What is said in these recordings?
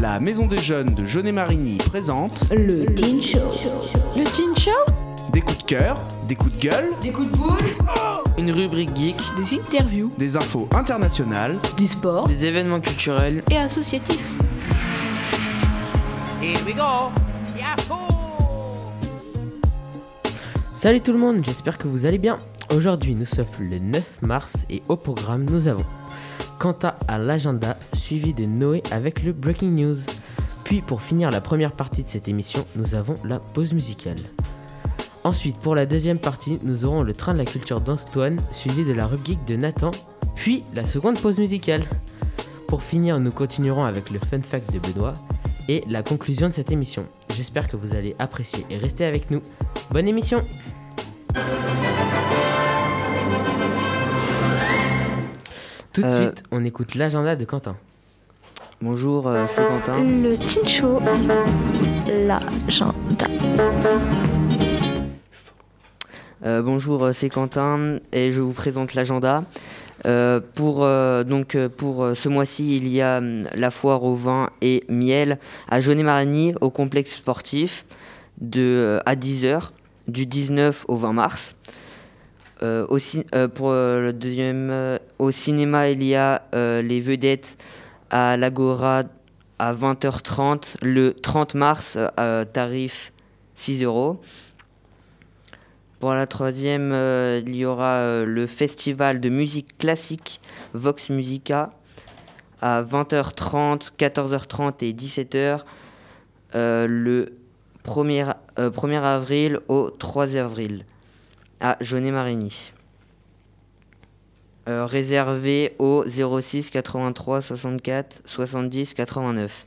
La Maison des Jeunes de Jeunet-Marigny présente Le Teen Show. Le Teen Show des coups de cœur, des coups de gueule, Des coups de boule Une rubrique geek, Des interviews des infos internationales, Du sport des événements culturels. et associatifs. Salut tout le monde, j'espère que vous allez bien. Aujourd'hui nous sommes le 9 mars et au programme nous avons Quanta à l'agenda suivi de Noé avec le Breaking News. Puis pour finir la première partie de cette émission, nous avons la pause musicale. Ensuite pour la deuxième partie, nous aurons le train de la culture d'Antoine suivi de la rubrique de Nathan, puis la seconde pause musicale. Pour finir, nous continuerons avec le fun fact de Benoît et la conclusion de cette émission. J'espère que vous allez apprécier et rester avec nous. Bonne émission Tout de Euh, suite, on écoute l'agenda de Quentin. Bonjour, euh, c'est Quentin. Le Teen Show. L'agenda. Euh, bonjour, c'est Quentin et je vous présente l'agenda. Euh, pour euh, donc pour euh, ce mois-ci, il y a hum, la foire au vin et miel à Jaunet-Marigny au complexe sportif de euh, à 10h du 19 au 20 mars. Euh, euh, euh, au cinéma, il y a les vedettes à l'Agora à 20h30 le 30 mars tarif 6 euros. Pour la troisième, il y aura le festival de musique classique Vox Musica à 20h30, 14h30 et 17h euh, le 1er, euh, 1er avril au 3 avril à Jaunet-Marigny. Euh, réservé au 06 83 64 70 89.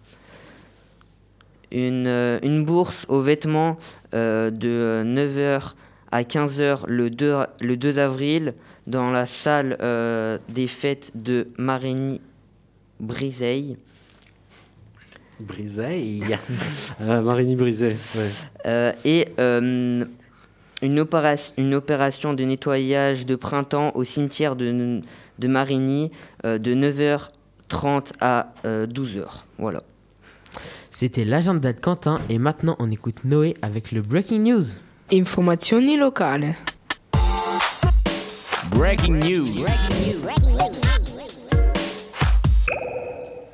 Une, euh, une bourse aux vêtements euh, de 9h à 15h le 2, le 2 avril dans la salle euh, des fêtes de Marigny-Briseille. Briseille Marigny Brisé, ouais. Euh, et une, opéra- une opération de nettoyage de printemps au cimetière de, de Marigny euh, de 9h30 à euh, 12h. Voilà. C'était l'agenda de Quentin et maintenant on écoute Noé avec le Breaking News. Informazioni locali. Breaking News.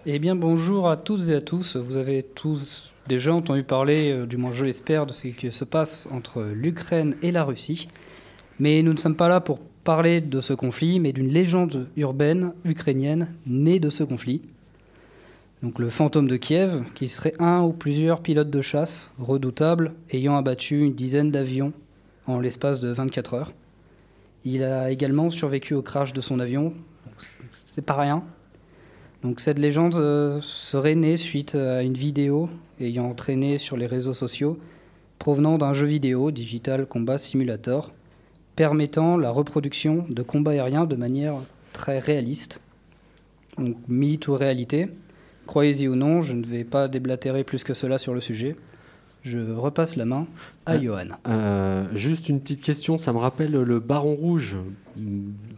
Eh bien bonjour à toutes et à tous. Vous avez tous déjà entendu parler, euh, du moins je l'espère, de ce qui se passe entre l'Ukraine et la Russie. Mais nous ne sommes pas là pour parler de ce conflit, mais d'une légende urbaine ukrainienne née de ce conflit. Donc le fantôme de Kiev, qui serait un ou plusieurs pilotes de chasse redoutables ayant abattu une dizaine d'avions en l'espace de 24 heures. Il a également survécu au crash de son avion, c'est pas rien. Cette légende euh, serait née suite à une vidéo ayant entraîné sur les réseaux sociaux provenant d'un jeu vidéo Digital Combat Simulator permettant la reproduction de combats aériens de manière très réaliste. Donc mythe ou réalité, croyez-y ou non, je ne vais pas déblatérer plus que cela sur le sujet. Je repasse la main à Ah. Johan. Euh, juste une petite question, ça me rappelle le Baron Rouge,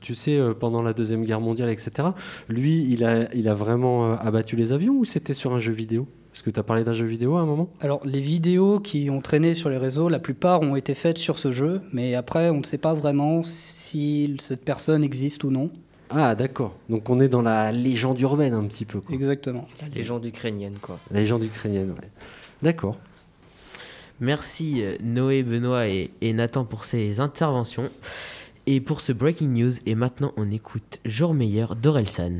tu sais, euh, pendant la Deuxième Guerre mondiale, etc. Lui, il a, il a vraiment euh, abattu les avions ou c'était sur un jeu vidéo? Parce que tu as parlé d'un jeu vidéo à un moment? Alors, les vidéos qui ont traîné sur les réseaux, la plupart ont été faites sur ce jeu, mais après, on ne sait pas vraiment si cette personne existe ou non. Ah, d'accord. Donc on est dans la légende urbaine un petit peu. quoi. Exactement. La légende ukrainienne, quoi. La légende ukrainienne, ouais. D'accord. Merci euh, Noé, Benoît et, et Nathan pour ces interventions et pour ce Breaking News. Et maintenant on écoute Jour meilleur d'Orelsan.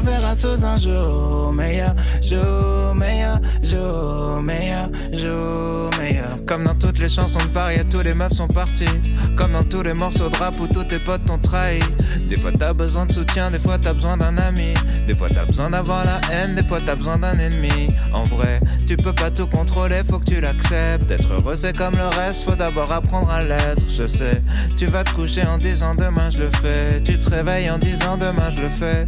verra sous un jour meilleur, jour meilleur, jour meilleur, jour meilleur. Comme dans toutes les chansons de Faria, tous les meufs sont partis. Comme dans tous les morceaux de rap où tous tes potes t'ont trahi. Des fois t'as besoin de soutien, des fois t'as besoin d'un ami. Des fois t'as besoin d'avoir la haine, des fois t'as besoin d'un ennemi. En vrai, tu peux pas tout contrôler, faut que tu l'acceptes. Être heureux c'est comme le reste, faut d'abord apprendre à l'être. Je sais, tu vas te coucher en disant demain je le fais. Tu te réveilles en disant demain je le fais.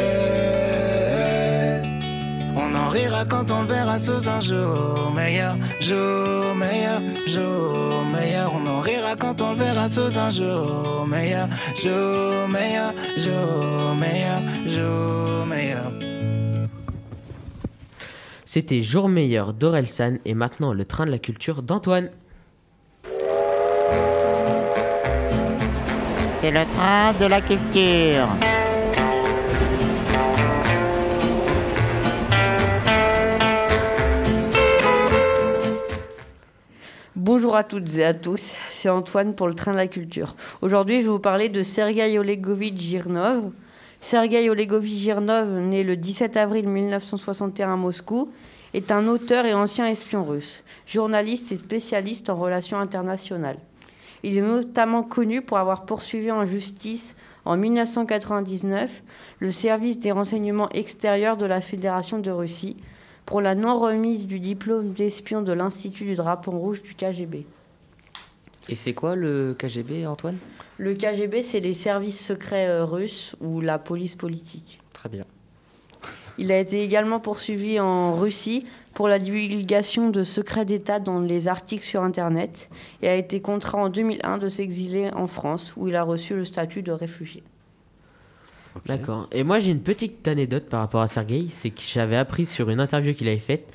On en rira quand on le verra sous un jour meilleur, jour meilleur, jour meilleur. On en rira quand on le verra sous un jour meilleur, jour meilleur, jour meilleur, jour meilleur. C'était Jour meilleur d'Orelsan et maintenant le train de la culture d'Antoine. C'est le train de la culture. Bonjour à toutes et à tous, c'est Antoine pour le train de la culture. Aujourd'hui, je vais vous parler de Sergei Olegovitch Girnov. Sergei Olegovitch Girnov, né le 17 avril 1961 à Moscou, est un auteur et ancien espion russe, journaliste et spécialiste en relations internationales. Il est notamment connu pour avoir poursuivi en justice en 1999 le service des renseignements extérieurs de la Fédération de Russie pour la non-remise du diplôme d'espion de l'Institut du Drapeau Rouge du KGB. Et c'est quoi le KGB, Antoine? Le KGB, c'est les services secrets euh, russes ou la police politique. Très bien. Il a été également poursuivi en Russie pour la divulgation de secrets d'État dans les articles sur Internet et a été contraint en 2001 de s'exiler en France où il a reçu le statut de réfugié. D'accord. Et moi, j'ai une petite anecdote par rapport à Sergei. C'est que j'avais appris sur une interview qu'il avait faite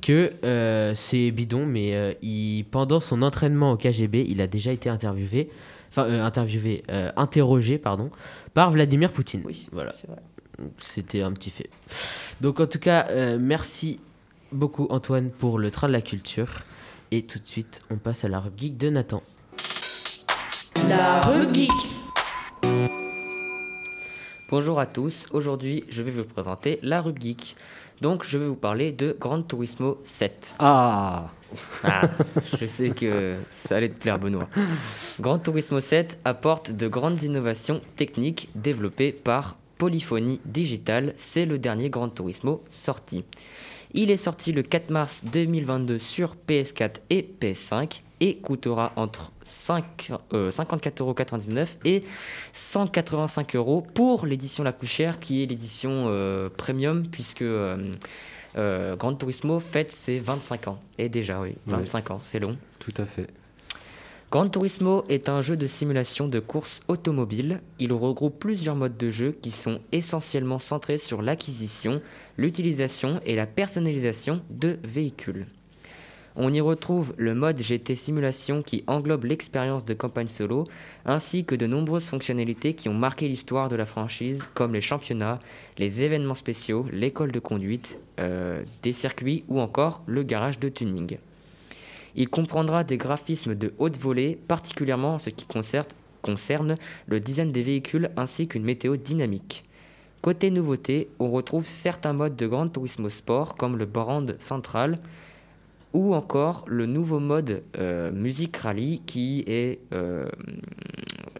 que euh, c'est bidon, mais euh, il, pendant son entraînement au KGB, il a déjà été interviewé, enfin euh, interviewé, euh, interrogé, pardon, par Vladimir Poutine. Oui, voilà. C'était un petit fait. Donc en tout cas, euh, merci beaucoup Antoine pour le train de la culture. Et tout de suite, on passe à la rubrique de Nathan. La rubrique. Bonjour à tous, aujourd'hui je vais vous présenter la rubrique. Donc je vais vous parler de Gran Turismo 7. Ah Ah, je sais que ça allait te plaire Benoît. Gran Turismo 7 apporte de grandes innovations techniques développées par Polyphonie Digital. C'est le dernier Gran Turismo sorti. Il est sorti le 4 mars 2022 sur PS4 et PS5 et coûtera entre 5, euh, 54,99€ et 185 euros pour l'édition la plus chère qui est l'édition euh, premium puisque euh, euh, Gran Turismo fête ses 25 ans. Et déjà, oui, 25 ans, c'est long. Tout à fait. Gran Turismo est un jeu de simulation de course automobile. Il regroupe plusieurs modes de jeu qui sont essentiellement centrés sur l'acquisition, l'utilisation et la personnalisation de véhicules. On y retrouve le mode GT Simulation qui englobe l'expérience de campagne solo, ainsi que de nombreuses fonctionnalités qui ont marqué l'histoire de la franchise, comme les championnats, les événements spéciaux, l'école de conduite, euh, des circuits ou encore le garage de tuning. Il comprendra des graphismes de haute volée, particulièrement en ce qui concerne, le design des véhicules ainsi qu'une météo dynamique. Côté nouveauté, on retrouve certains modes de Gran Turismo Sport comme le brand central ou encore le nouveau mode euh, musique rally qui est euh,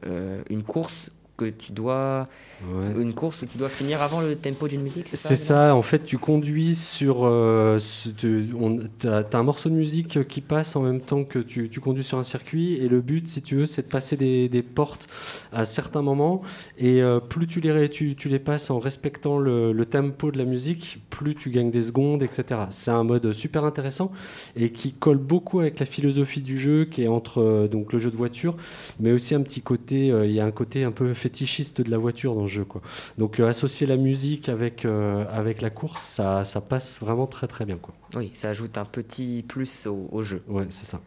euh, une course que tu dois Ouais. une course où tu dois finir avant le tempo d'une musique C'est ça, en fait, tu conduis sur. euh, tu as, un morceau de musique qui passe en même temps que tu, tu conduis sur un circuit, et le but, si tu veux, c'est de passer des, des portes à certains moments, et euh, plus tu les, tu, tu les passes en respectant le, le tempo de la musique, plus tu gagnes des secondes, etc. C'est un mode super intéressant et qui colle beaucoup avec la philosophie du jeu, qui est entre euh, donc, le jeu de voiture, mais aussi un petit côté. euh, Il y a un côté un peu fétichiste de la voiture dans le jeu, quoi. Donc euh, associer la musique avec, euh, avec la course, ça, ça passe vraiment très très bien. Quoi. Oui, ça ajoute un petit plus au, au jeu. Ouais, c'est ça.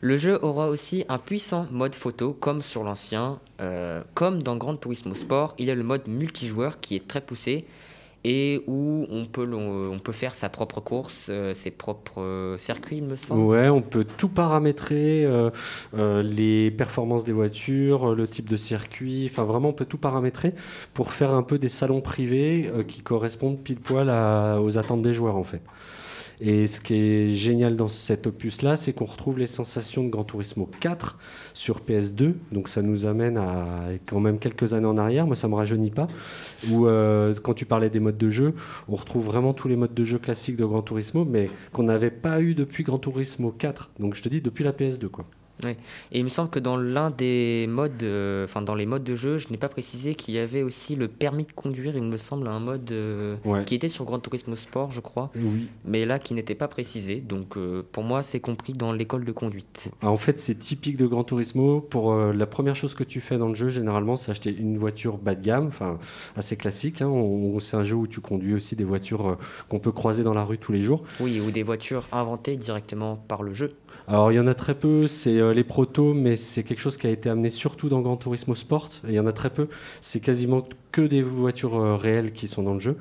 Le jeu aura aussi un puissant mode photo comme sur l'ancien. Euh, comme dans Gran Turismo Sport, il y a le mode multijoueur qui est très poussé et où on peut, le- on peut faire sa propre course, euh, ses propres euh, circuits, il me semble. Ouais, on peut tout paramétrer, euh, euh, les performances des voitures, euh, le type de circuit, enfin vraiment on peut tout paramétrer pour faire un peu des salons privés euh, qui correspondent pile poil aux attentes des joueurs en fait. Et ce qui est génial dans cet opus-là, c'est qu'on retrouve les sensations de Gran Turismo 4 sur PS2. Donc ça nous amène à quand même quelques années en arrière. Moi, ça me rajeunit pas. Où euh, quand tu parlais des modes de jeu, on retrouve vraiment tous les modes de jeu classiques de Gran Turismo, mais qu'on n'avait pas eu depuis Gran Turismo 4. Donc je te dis depuis la PS2, quoi. Et il me semble que dans l'un des modes, euh, enfin dans les modes de jeu, je n'ai pas précisé qu'il y avait aussi le permis de conduire, il me semble, un mode euh, Ouais. qui était sur Gran Turismo Sport, je crois, Oui. mais là qui n'était pas précisé. Donc euh, pour moi, c'est compris dans l'école de conduite. Ah, En fait, c'est typique de Gran Turismo. Pour la première chose que tu fais dans le jeu, généralement, c'est acheter une voiture bas de gamme, enfin assez classique. hein. C'est un jeu où tu conduis aussi des voitures qu'on peut croiser dans la rue tous les jours. Oui, ou des voitures inventées directement par le jeu. Alors il y en a très peu, c'est euh, les protos, mais c'est quelque chose qui a été amené surtout dans Gran Turismo Sport. Il y en a très peu. C'est quasiment que des voitures euh, réelles qui sont dans le jeu.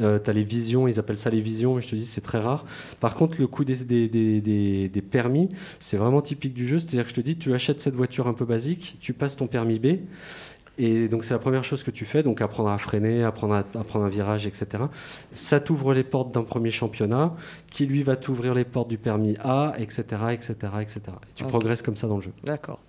Euh, tu as les visions, ils appellent ça les visions, mais je te dis c'est très rare. Par contre, le coût des, des- des- des permis, c'est vraiment typique du jeu. C'est-à-dire que je te dis, tu achètes cette voiture un peu basique, tu passes ton permis B. Et donc c'est la première chose que tu fais, donc apprendre à freiner, apprendre à, à prendre un virage, etc. Ça t'ouvre les portes d'un premier championnat, qui lui va t'ouvrir les portes du permis A, etc., etc., etc. Et tu progresses comme ça dans le jeu. D'accord.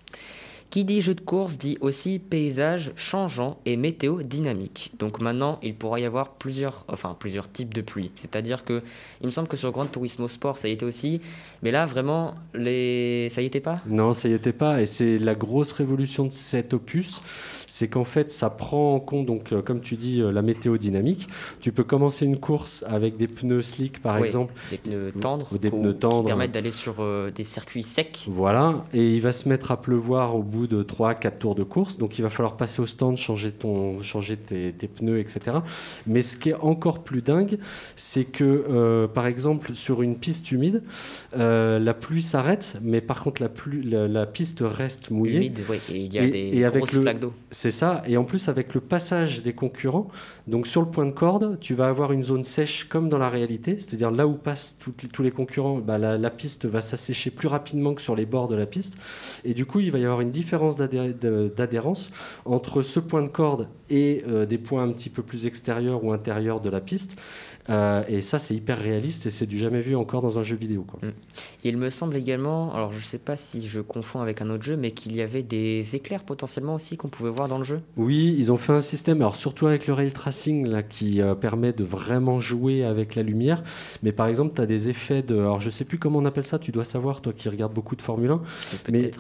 Qui dit jeu de course dit aussi paysage changeant et météo dynamique. Donc maintenant, il pourra y avoir plusieurs, enfin plusieurs types de pluie. C'est-à-dire que, il me semble que sur Gran Turismo Sport, ça y était aussi, mais là vraiment, les, ça y était pas? Non, ça y était pas. Et c'est la grosse révolution de cet opus, c'est qu'en fait, ça prend en compte, donc, euh, comme tu dis, euh, la météo dynamique. Tu peux commencer une course avec des pneus slick, par Oui, exemple. Des pneus tendres, Ou des pneus tendres. qui permettent d'aller sur euh, des circuits secs. Voilà, et il va se mettre à pleuvoir au bout de 3-4 tours de course, donc il va falloir passer au stand, changer, ton, changer tes, tes pneus, etc. Mais ce qui est encore plus dingue, c'est que, euh, par exemple, sur une piste humide, euh, la pluie s'arrête, mais par contre, la, pluie, la, la piste reste mouillée. Humide, oui, et il y a Et- des et grosses le- flaques d'eau. C'est ça, et en plus avec le passage des concurrents, donc sur le point de corde, tu vas avoir une zone sèche comme dans la réalité, c'est-à-dire là où passent toutes tous les concurrents, bah, la, la piste va s'assécher plus rapidement que sur les bords de la piste, et du coup il va y avoir une différence d'adhérence entre ce point de corde et euh, des points un petit peu plus extérieurs ou intérieurs de la piste, Euh, et ça c'est hyper réaliste et c'est du jamais vu encore dans un jeu vidéo. Quoi. Il me semble également, alors je sais pas si je confonds avec un autre jeu, mais qu'il y avait des éclairs potentiellement aussi qu'on pouvait voir dans le jeu. Oui, ils ont fait un système, alors surtout avec le ray tracing là, qui euh, permet de vraiment jouer avec la lumière. Mais par exemple, tu as des effets de. Alors je sais plus comment on appelle ça, tu dois savoir, toi qui regardes beaucoup de Formule 1.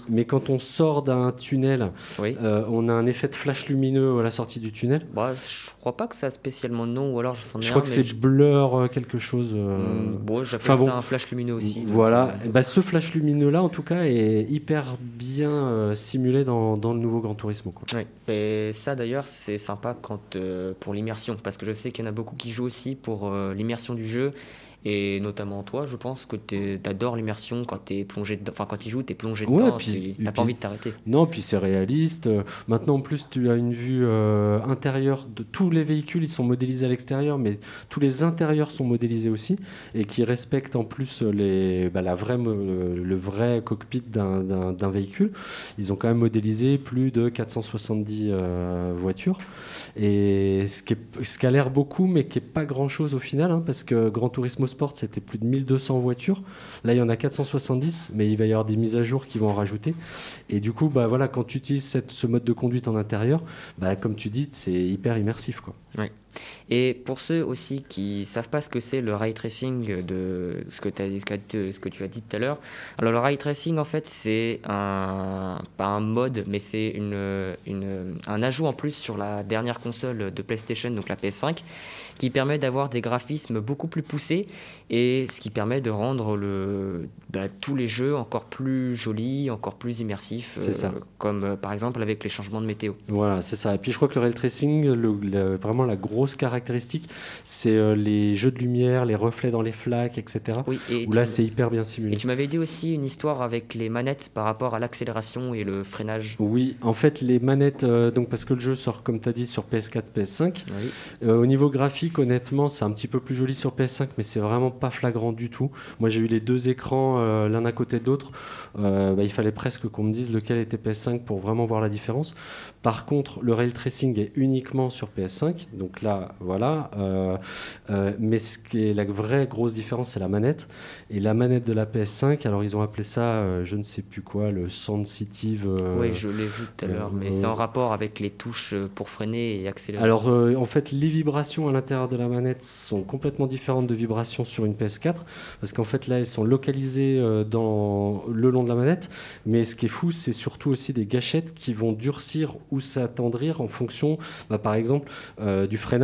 Mais, quand on sort d'un tunnel, Oui. euh, on a un effet de flash lumineux à la sortie du tunnel. Bah, je crois pas que ça a spécialement de nom, ou alors je s'en ai Je un, crois que mais c'est je- euh, quelque chose. Hmm, bon, j'appelle enfin ça bon. un flash lumineux aussi. Voilà, euh, bah, ce flash lumineux là en tout cas est hyper bien euh, simulé dans, dans le nouveau Gran Turismo. Quoi. Oui, et ça d'ailleurs c'est sympa quand, pour l'immersion, parce que je sais qu'il y en a beaucoup qui jouent aussi pour l'immersion du jeu, Et notamment toi, je pense que tu adores l'immersion quand tu plongé dedans. Enfin, quand tu joues, tu es plongé Ouais, dedans. puis- tu n'as pas envie de t'arrêter. Non, puis c'est réaliste. Maintenant, en plus, tu as une vue euh, intérieure de tous les véhicules. Ils sont modélisés à l'extérieur, mais tous les intérieurs sont modélisés aussi et qui respectent en plus les, bah, la vraie, le, le vrai cockpit d'un- véhicule. Ils ont quand même modélisé plus de 470 euh, voitures. Et ce qui, est- ce qui a l'air beaucoup, mais qui n'est pas grand-chose au final, hein, parce que Gran Turismo Sport, c'était plus de 1200 voitures. Là, il y en a 470, mais il va y avoir des mises à jour qui vont en rajouter. Et du coup, bah, voilà, quand tu utilises ce mode de conduite en intérieur, bah, comme tu dis, c'est hyper immersif. Quoi. Et pour ceux aussi qui savent pas ce que c'est le ray tracing de ce que, ce tu as dit tout à l'heure, alors le ray tracing en fait c'est un pas un mode mais c'est une, une- un ajout en plus sur la dernière console de PlayStation donc la PS5 qui permet d'avoir des graphismes beaucoup plus poussés et ce qui permet de rendre le, bah, tous les jeux encore plus jolis, encore plus immersifs, C'est ça. comme euh, par exemple avec les changements de météo. Voilà, c'est ça. Et puis je crois que le ray tracing, le- le- vraiment la grosse caractéristique, c'est euh, les jeux de lumière, les reflets dans les flaques, etc. Oui, et Où là, c'est hyper bien Et simulé. tu m'avais dit aussi une histoire avec les manettes par rapport à l'accélération et le freinage. Oui, en fait, les manettes, euh, donc parce que le jeu sort, comme tu as dit, sur PS4, PS5. Oui. Euh, au niveau graphique, honnêtement, c'est un petit peu plus joli sur PS5, mais c'est vraiment pas flagrant du tout. Moi, j'ai eu les deux écrans l'un à côté de l'autre. Bah, il fallait presque qu'on me dise lequel était PS5 pour vraiment voir la différence. Par contre, le ray tracing est uniquement sur PS5, donc là, voilà. Euh, euh, mais ce qui est la vraie grosse différence, c'est la manette. Et la manette de la PS5, alors ils ont appelé ça, euh, je ne sais plus quoi, le sensitive. oui, je l'ai vu tout à l'heure, mais c'est en rapport avec les touches pour freiner et accélérer. alors, en fait, les vibrations à l'intérieur de la manette sont complètement différentes de vibrations sur une PS4, parce qu'en fait, là, elles sont localisées dans le long de la manette. Mais ce qui est fou, c'est surtout aussi des gâchettes qui vont durcir ou s'attendrir en fonction, bah, par exemple, euh, du freinage.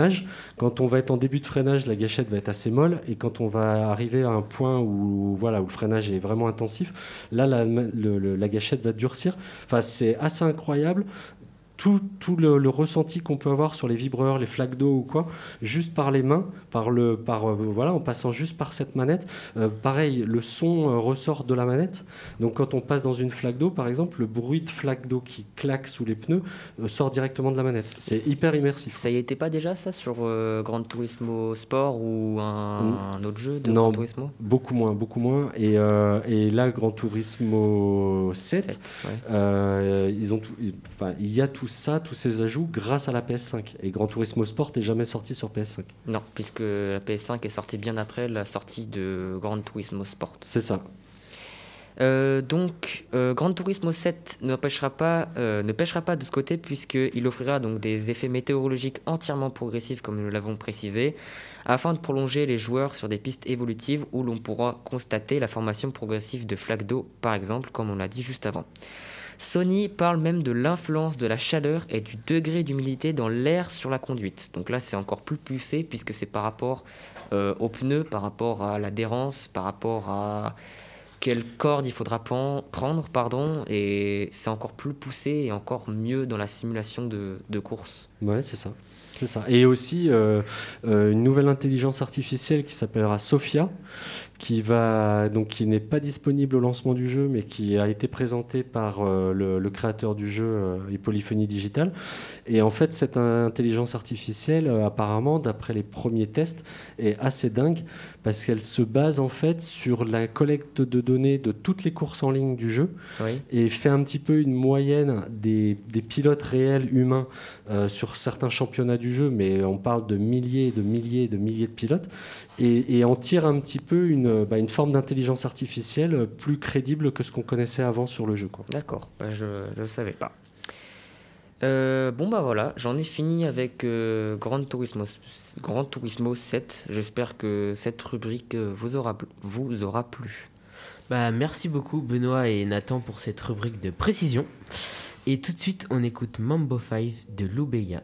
Quand on va être en début de freinage, la gâchette va être assez molle, et quand on va arriver à un point où, voilà, où le freinage est vraiment intensif, là, la, la gâchette va durcir. Enfin, c'est assez incroyable tout, tout le, le ressenti qu'on peut avoir sur les vibreurs, les flaques d'eau ou quoi, juste par les mains, par le, par, euh, voilà, en passant juste par cette manette. Euh, pareil, le son euh, ressort de la manette. Donc quand on passe dans une flaque d'eau, par exemple, le bruit de flaque d'eau qui claque sous les pneus sort directement de la manette. C'est hyper immersif. Ça y était pas déjà ça sur Gran Turismo Sport ou un, un autre jeu de Non. Gran Turismo? Beaucoup moins, beaucoup moins. Et, et là, Gran Turismo 7, Sept, ouais. euh, ils ont enfin, il y a tout ça, tous ces ajouts grâce à la PS5. Et Gran Turismo Sport n'est jamais sorti sur PS5. Non, puisque la PS5 est sortie bien après la sortie de Gran Turismo Sport. C'est ça. Euh, donc, euh, Gran Turismo 7 n'empêchera pas, euh, ne pêchera pas de ce côté puisqu'il offrira donc des effets météorologiques entièrement progressifs comme nous l'avons précisé, afin de prolonger les joueurs sur des pistes évolutives où l'on pourra constater la formation progressive de flaques d'eau, par exemple, comme on l'a dit juste avant. Sony parle même de l'influence de la chaleur et du degré d'humidité dans l'air sur la conduite. Donc là, c'est encore plus poussé puisque c'est par rapport euh, aux pneus, par rapport à l'adhérence, par rapport à quelle corde il faudra prendre, pardon, et c'est encore plus poussé et encore mieux dans la simulation de, de course. Ouais, c'est ça. C'est ça. Et aussi euh, euh, une nouvelle intelligence artificielle qui s'appellera Sophia, qui va donc qui n'est pas disponible au lancement du jeu, mais qui a été présentée par euh, le, le créateur du jeu euh, et Polyphonie Digital. Et en fait, cette intelligence artificielle, euh, apparemment, d'après les premiers tests, est assez dingue parce qu'elle se base en fait sur la collecte de données de toutes les courses en ligne du jeu Oui. et fait un petit peu une moyenne des, des pilotes réels humains euh, sur certains championnats du jeu, mais on parle de milliers et de milliers de milliers de pilotes, et, et en tire un petit peu une, bah, une forme d'intelligence artificielle plus crédible que ce qu'on connaissait avant sur le jeu. D'accord, bah, je ne savais pas. Euh, bon bah voilà, j'en ai fini avec euh, Gran, Turismo, Gran Turismo 7. J'espère que cette rubrique euh, vous aura, plu- vous aura plu. Bah, merci beaucoup Benoît et Nathan pour cette rubrique de précision. Et tout de suite, on écoute Mambo 5 de Loubeya.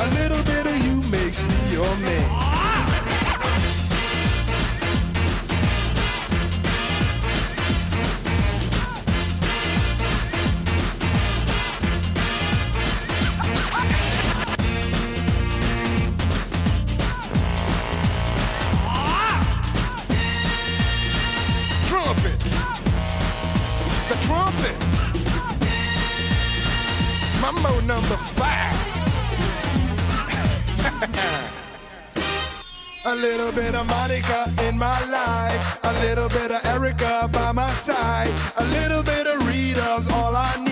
A little bit of you makes me your man. Little bit of Monica in my life. A little bit of Erica by my side. A little bit of Rita's all I need.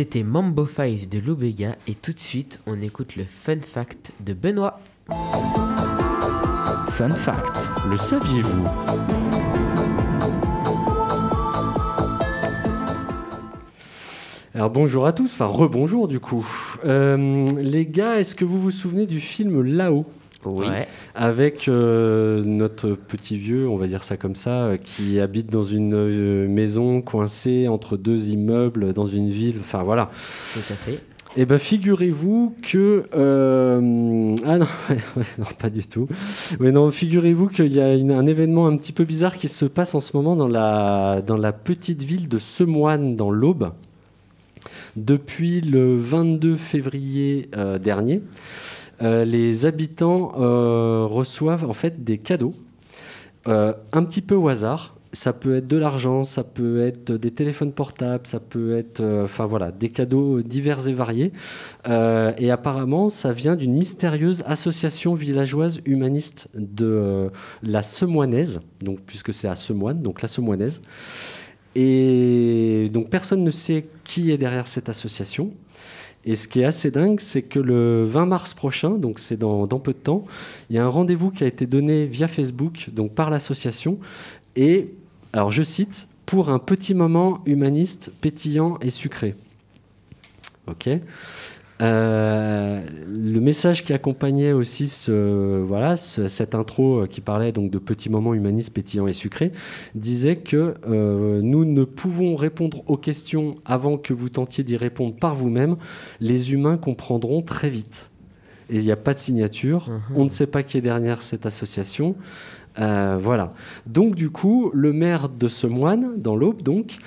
C'était Mambo 5 de Loubega et tout de suite on écoute le fun fact de Benoît. Fun fact. Le saviez-vous? Alors bonjour à tous, enfin rebonjour du coup. Euh, les gars, est-ce que vous vous souvenez du film Là-haut? Oui. Ouais. avec euh, notre petit vieux, on va dire ça comme ça, euh, qui habite dans une euh, maison coincée entre deux immeubles dans une ville. Enfin voilà. Tout à fait. Eh ben figurez-vous que euh, ah non, pas du tout. Mais non, figurez-vous qu'il y a une- un événement un petit peu bizarre qui se passe en ce moment dans la dans la petite ville de Semoine dans l'Aube. Depuis le 22 février euh, dernier, les habitants euh, reçoivent en fait des cadeaux euh, un petit peu au hasard. Ça peut être de l'argent, ça peut être des téléphones portables, ça peut être, euh, enfin voilà, des cadeaux divers et variés. Euh, et apparemment, ça vient d'une mystérieuse association villageoise humaniste de euh, la Semoinaise, donc puisque c'est à Semoine, donc la Semoinaise. Et donc personne ne sait qui est derrière cette association. Et ce qui est assez dingue, c'est que le 20 mars prochain, donc c'est dans, peu de temps, il y a un rendez-vous qui a été donné via Facebook, donc par l'association. Et, alors je cite, pour un petit moment humaniste pétillant et sucré. Ok. Euh, le message qui accompagnait aussi ce, voilà, ce- cette intro euh, qui parlait donc de petits moments humanistes pétillants et sucrés disait que euh, nous ne pouvons répondre aux questions avant que vous tentiez d'y répondre par vous-même. Les humains comprendront très vite. Et il n'y a pas de signature. On ne sait pas qui est derrière cette association. Euh, voilà. Donc du coup, le maire de Semoine, dans l'Aube, donc,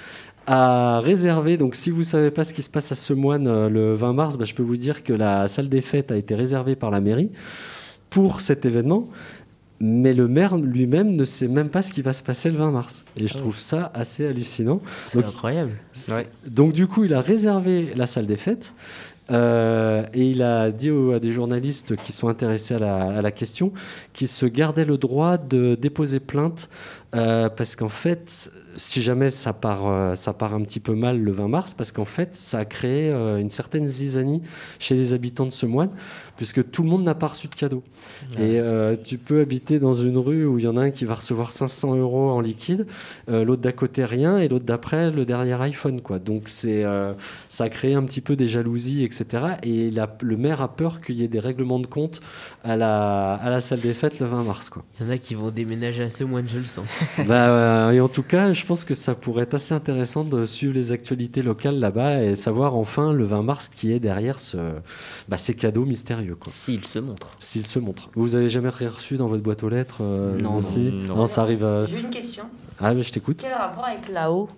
a réservé. Donc, si vous savez pas ce qui se passe à Semoine euh, le 20 mars, bah, je peux vous dire que la salle des fêtes a été réservée par la mairie pour cet événement. Mais le maire lui-même ne sait même pas ce qui va se passer le 20 mars. Et je Ah trouve ça assez hallucinant. C'est incroyable. Donc du coup, il a réservé la salle des fêtes euh, et il a dit aux- à des journalistes qui sont intéressés à la, question qu'ils se gardaient le droit de déposer plainte euh, parce qu'en fait, si jamais ça part, euh, ça part un petit peu mal le 20 mars, parce qu'en fait, ça a créé une certaine zizanie chez les habitants de ce moine, puisque tout le monde n'a pas reçu de cadeau. Et euh, tu peux habiter dans une rue où il y en a un qui va recevoir 500 euros en liquide, euh, l'autre d'à côté rien, et l'autre d'après le dernier iPhone. Quoi. Donc c'est, euh, ça a créé un petit peu des jalousies, etc. Et le maire a peur qu'il y ait des règlements de compte à la, à la salle des fêtes le 20 mars. Quoi. Il y en a qui vont déménager à ce moine, je le sens. bah, euh, et en tout cas, je pense que ça pourrait être assez intéressant de suivre les actualités locales là-bas et savoir enfin le 20 mars qui est derrière ce, bah, ces cadeaux mystérieux. S'il se montre. S'il se montre. Vous avez jamais rien reçu dans votre boîte aux lettres euh, Non, aussi non, non. ça arrive. euh, J'ai une question. Ah, mais je t'écoute. Quel rapport avec là-haut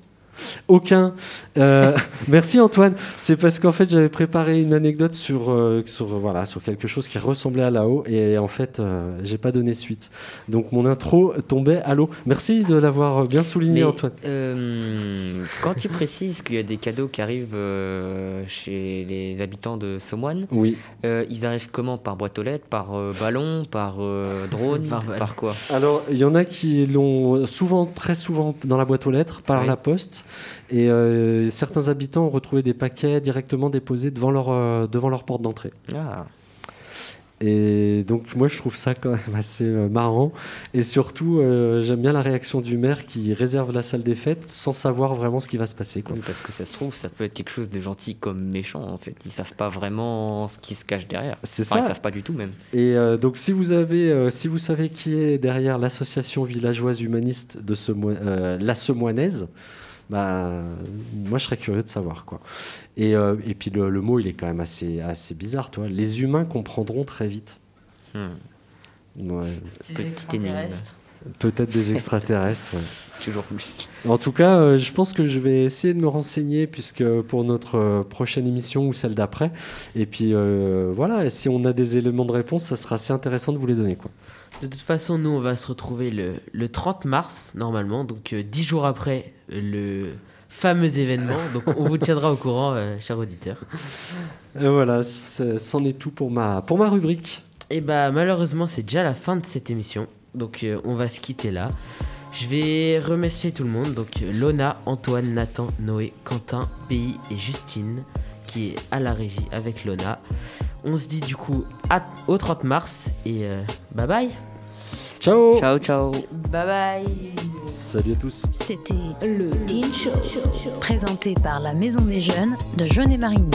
Aucun. Euh, merci Antoine. C'est parce qu'en fait j'avais préparé une anecdote sur, euh, sur, euh, voilà, sur quelque chose qui ressemblait à là-haut et en fait euh, j'ai pas donné suite. Donc mon intro tombait à l'eau. Merci de l'avoir bien souligné Mais, Antoine. euh, quand tu précises qu'il y a des cadeaux qui arrivent euh, chez les habitants de Somoine, Oui. euh, ils arrivent comment? Par boîte aux lettres Par euh, ballon Par euh, drone Par quoi? Alors, il y en a qui l'ont souvent, très souvent dans la boîte aux lettres, par Oui. la poste. Et euh, certains habitants ont retrouvé des paquets directement déposés devant leur, euh, devant leur porte d'entrée. Ah, Et donc, moi, je trouve ça quand même assez euh, marrant. Et surtout, euh, j'aime bien la réaction du maire qui réserve la salle des fêtes sans savoir vraiment ce qui va se passer. Quoi. oui, parce que ça se trouve, ça peut être quelque chose de gentil comme méchant en fait. Ils savent pas vraiment ce qui se cache derrière. C'est Enfin, ça. Ils savent pas du tout même. Et euh, donc, si vous, avez, euh, si vous savez qui est derrière l'association villageoise humaniste de ce la Semoinaise, bah, moi, je serais curieux de savoir. Quoi. Et, euh, et puis, le, le mot, il est quand même assez, assez bizarre. Toi. Les humains comprendront très vite. Hmm. Ouais. Petite énigme. Peut-être des extraterrestres. ouais. Toujours plus. En tout cas, euh, je pense que je vais essayer de me renseigner puisque pour notre euh, prochaine émission ou celle d'après. Et puis euh, voilà, et si on a des éléments de réponse, ça sera assez intéressant de vous les donner. Quoi. De toute façon, nous, on va se retrouver le, le 30 mars, normalement, donc euh, 10 jours après le fameux événement. Donc, on vous tiendra au courant, euh, chers auditeurs. Et voilà, c'en est tout pour ma, pour ma rubrique. Et bah, malheureusement, c'est déjà la fin de cette émission. Donc, euh, on va se quitter là. Je vais remercier tout le monde. Donc, Lona, Antoine, Nathan, Noé, Quentin, Pays et Justine, qui est à la régie avec Lona. On se dit du coup à- au 30 mars et euh, bye bye. Ciao Ciao, ciao. Bye bye. Salut à tous C'était le Teen Show, présenté par la Maison des Jeunes de Jeunet-Marigny.